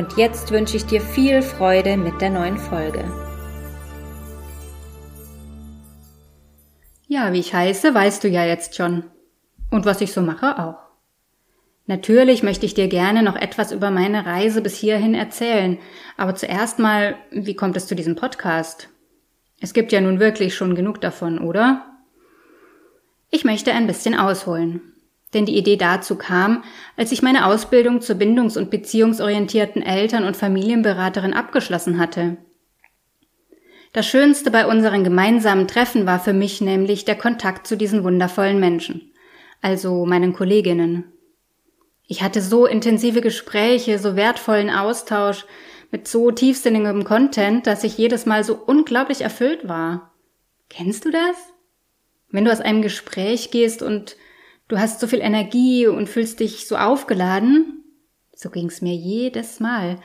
Und jetzt wünsche ich dir viel Freude mit der neuen Folge. Ja, wie ich heiße, weißt du ja jetzt schon. Und was ich so mache auch. Natürlich möchte ich dir gerne noch etwas über meine Reise bis hierhin erzählen, aber zuerst mal, wie kommt es zu diesem Podcast? Es gibt ja nun wirklich schon genug davon, oder? Ich möchte ein bisschen ausholen. Denn die Idee dazu kam, als ich meine Ausbildung zur bindungs- und beziehungsorientierten Eltern- und Familienberaterin abgeschlossen hatte. Das Schönste bei unseren gemeinsamen Treffen war für mich nämlich der Kontakt zu diesen wundervollen Menschen, also meinen Kolleginnen. Ich hatte so intensive Gespräche, so wertvollen Austausch mit so tiefsinnigem Content, dass ich jedes Mal so unglaublich erfüllt war. Kennst du das? Wenn du aus einem Gespräch gehst und Du hast so viel Energie und fühlst dich so aufgeladen. So ging's mir jedes Mal.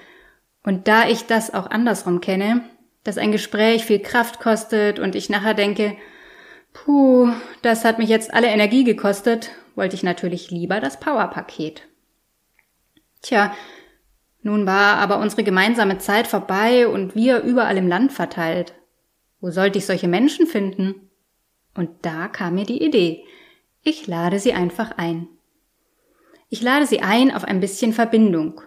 Und da ich das auch andersrum kenne, dass ein Gespräch viel Kraft kostet und ich nachher denke, puh, das hat mich jetzt alle Energie gekostet, wollte ich natürlich lieber das Powerpaket. Tja, nun war aber unsere gemeinsame Zeit vorbei und wir überall im Land verteilt. Wo sollte ich solche Menschen finden? Und da kam mir die Idee. Ich lade sie einfach ein. Ich lade sie ein auf ein bisschen Verbindung.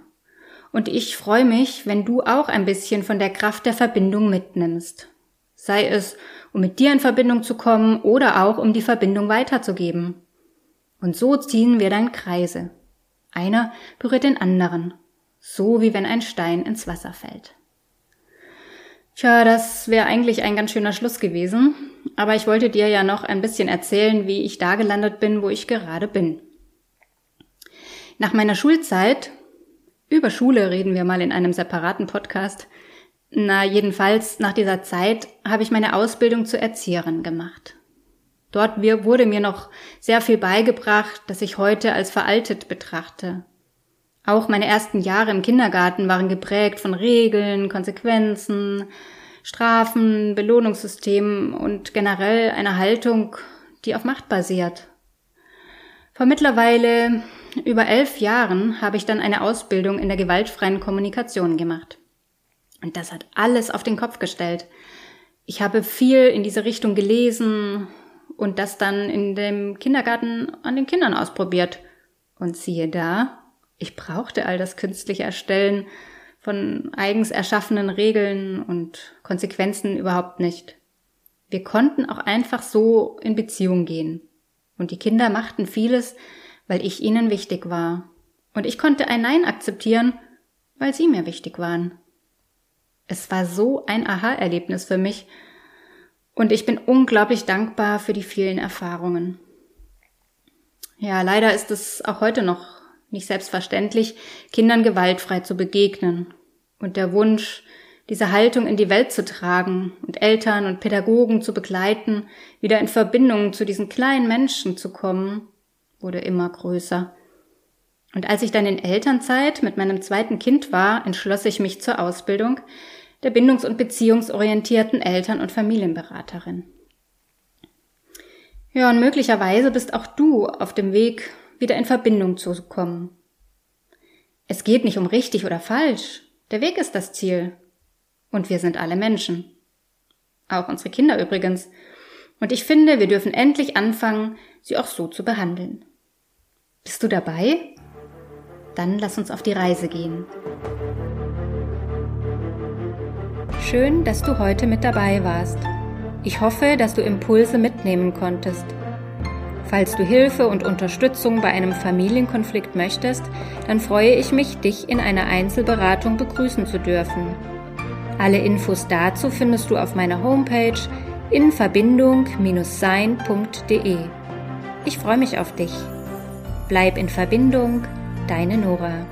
Und ich freue mich, wenn du auch ein bisschen von der Kraft der Verbindung mitnimmst. Sei es, um mit dir in Verbindung zu kommen oder auch um die Verbindung weiterzugeben. Und so ziehen wir dann Kreise. Einer berührt den anderen, so wie wenn ein Stein ins Wasser fällt. Tja, das wäre eigentlich ein ganz schöner Schluss gewesen, aber ich wollte dir ja noch ein bisschen erzählen, wie ich da gelandet bin, wo ich gerade bin. Nach meiner Schulzeit, über Schule reden wir mal in einem separaten Podcast, na jedenfalls nach dieser Zeit habe ich meine Ausbildung zur Erzieherin gemacht. Dort wurde mir noch sehr viel beigebracht, das ich heute als veraltet betrachte. Auch meine ersten Jahre im Kindergarten waren geprägt von Regeln, Konsequenzen, Strafen, Belohnungssystemen und generell einer Haltung, die auf Macht basiert. Vor mittlerweile über elf Jahren habe ich dann eine Ausbildung in der gewaltfreien Kommunikation gemacht. Und das hat alles auf den Kopf gestellt. Ich habe viel in diese Richtung gelesen und das dann in dem Kindergarten an den Kindern ausprobiert. Und siehe da, ich brauchte all das künstliche Erstellen von eigens erschaffenen Regeln und Konsequenzen überhaupt nicht. Wir konnten auch einfach so in Beziehung gehen. Und die Kinder machten vieles, weil ich ihnen wichtig war. Und ich konnte ein Nein akzeptieren, weil sie mir wichtig waren. Es war so ein Aha-Erlebnis für mich und ich bin unglaublich dankbar für die vielen Erfahrungen. Ja, leider ist es auch heute noch nicht selbstverständlich, Kindern gewaltfrei zu begegnen. Und der Wunsch, diese Haltung in die Welt zu tragen und Eltern und Pädagogen zu begleiten, wieder in Verbindung zu diesen kleinen Menschen zu kommen, wurde immer größer. Und als ich dann in Elternzeit mit meinem zweiten Kind war, entschloss ich mich zur Ausbildung der bindungs- und beziehungsorientierten Eltern- und Familienberaterin. Ja, und möglicherweise bist auch du auf dem Weg wieder in Verbindung zu kommen. Es geht nicht um richtig oder falsch. Der Weg ist das Ziel. Und wir sind alle Menschen. Auch unsere Kinder übrigens. Und ich finde, wir dürfen endlich anfangen, sie auch so zu behandeln. Bist du dabei? Dann lass uns auf die Reise gehen. Schön, dass du heute mit dabei warst. Ich hoffe, dass du Impulse mitnehmen konntest Falls du Hilfe und Unterstützung bei einem Familienkonflikt möchtest, dann freue ich mich, dich in einer Einzelberatung begrüßen zu dürfen. Alle Infos dazu findest du auf meiner Homepage in Verbindung-sein.de. Ich freue mich auf dich. Bleib in Verbindung, deine Nora.